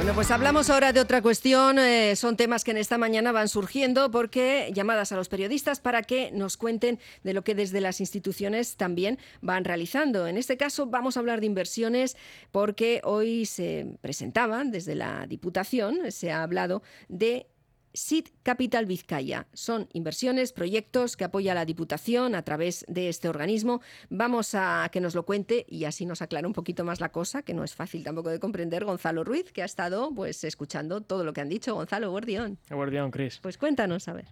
Bueno, pues hablamos ahora de otra cuestión. Eh, son temas que en esta mañana van surgiendo porque llamadas a los periodistas para que nos cuenten de lo que desde las instituciones también van realizando. En este caso vamos a hablar de inversiones porque hoy se presentaban desde la Diputación, se ha hablado de SID Capital Vizcaya. Son inversiones, proyectos que apoya la Diputación a través de este organismo. Vamos a que nos lo cuente y así nos aclara un poquito más la cosa, que no es fácil tampoco de comprender, Gonzalo Ruiz, que ha estado pues escuchando todo lo que han dicho. Gonzalo, Guardión. Guardión, Cris. Pues cuéntanos, a ver.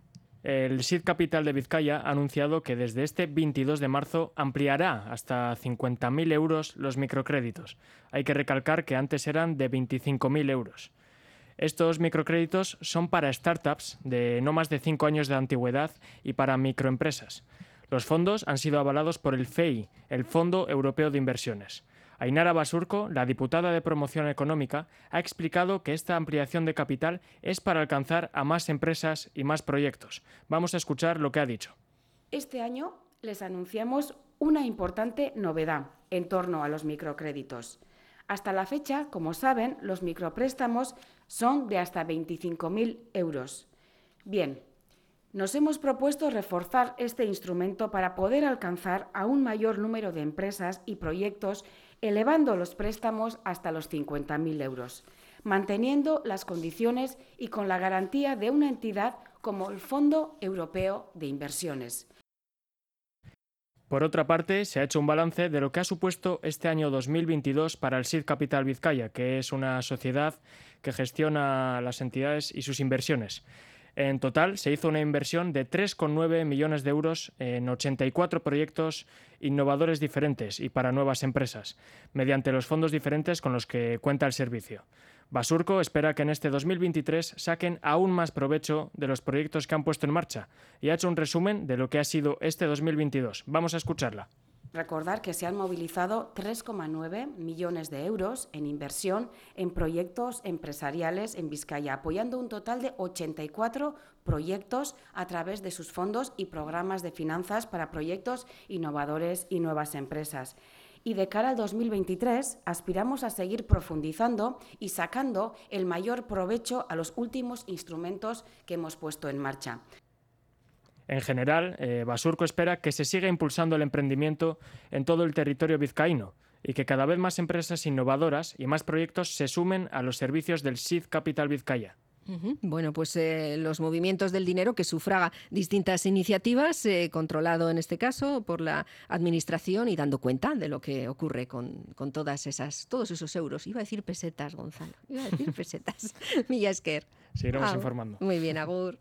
El SID Capital de Vizcaya ha anunciado que desde este 22 de marzo ampliará hasta 50.000 euros los microcréditos. Hay que recalcar que antes eran de 25.000 euros. Estos microcréditos son para startups de no más de cinco años de antigüedad y para microempresas. Los fondos han sido avalados por el FEI, el Fondo Europeo de Inversiones. Ainara Basurco, la diputada de Promoción Económica, ha explicado que esta ampliación de capital es para alcanzar a más empresas y más proyectos. Vamos a escuchar lo que ha dicho. Este año les anunciamos una importante novedad en torno a los microcréditos. Hasta la fecha, como saben, los micropréstamos son de hasta 25.000 euros. Bien, nos hemos propuesto reforzar este instrumento para poder alcanzar a un mayor número de empresas y proyectos, elevando los préstamos hasta los 50.000 euros, manteniendo las condiciones y con la garantía de una entidad como el Fondo Europeo de Inversiones. Por otra parte, se ha hecho un balance de lo que ha supuesto este año 2022 para el SID Capital Vizcaya, que es una sociedad que gestiona las entidades y sus inversiones. En total se hizo una inversión de 3,9 millones de euros en 84 proyectos innovadores diferentes y para nuevas empresas, mediante los fondos diferentes con los que cuenta el servicio. Basurco espera que en este 2023 saquen aún más provecho de los proyectos que han puesto en marcha y ha hecho un resumen de lo que ha sido este 2022. Vamos a escucharla. Recordar que se han movilizado 3,9 millones de euros en inversión en proyectos empresariales en Vizcaya, apoyando un total de 84 proyectos a través de sus fondos y programas de finanzas para proyectos innovadores y nuevas empresas y de cara al 2023 aspiramos a seguir profundizando y sacando el mayor provecho a los últimos instrumentos que hemos puesto en marcha. En general, eh, Basurco espera que se siga impulsando el emprendimiento en todo el territorio vizcaíno y que cada vez más empresas innovadoras y más proyectos se sumen a los servicios del SID Capital Vizcaya. Bueno, pues eh, los movimientos del dinero que sufraga distintas iniciativas, eh, controlado en este caso por la administración y dando cuenta de lo que ocurre con, todas esas, todos esos euros. Iba a decir pesetas, Gonzalo. Iba a decir pesetas. Millasquer. Seguiremos informando. Muy bien, Agur.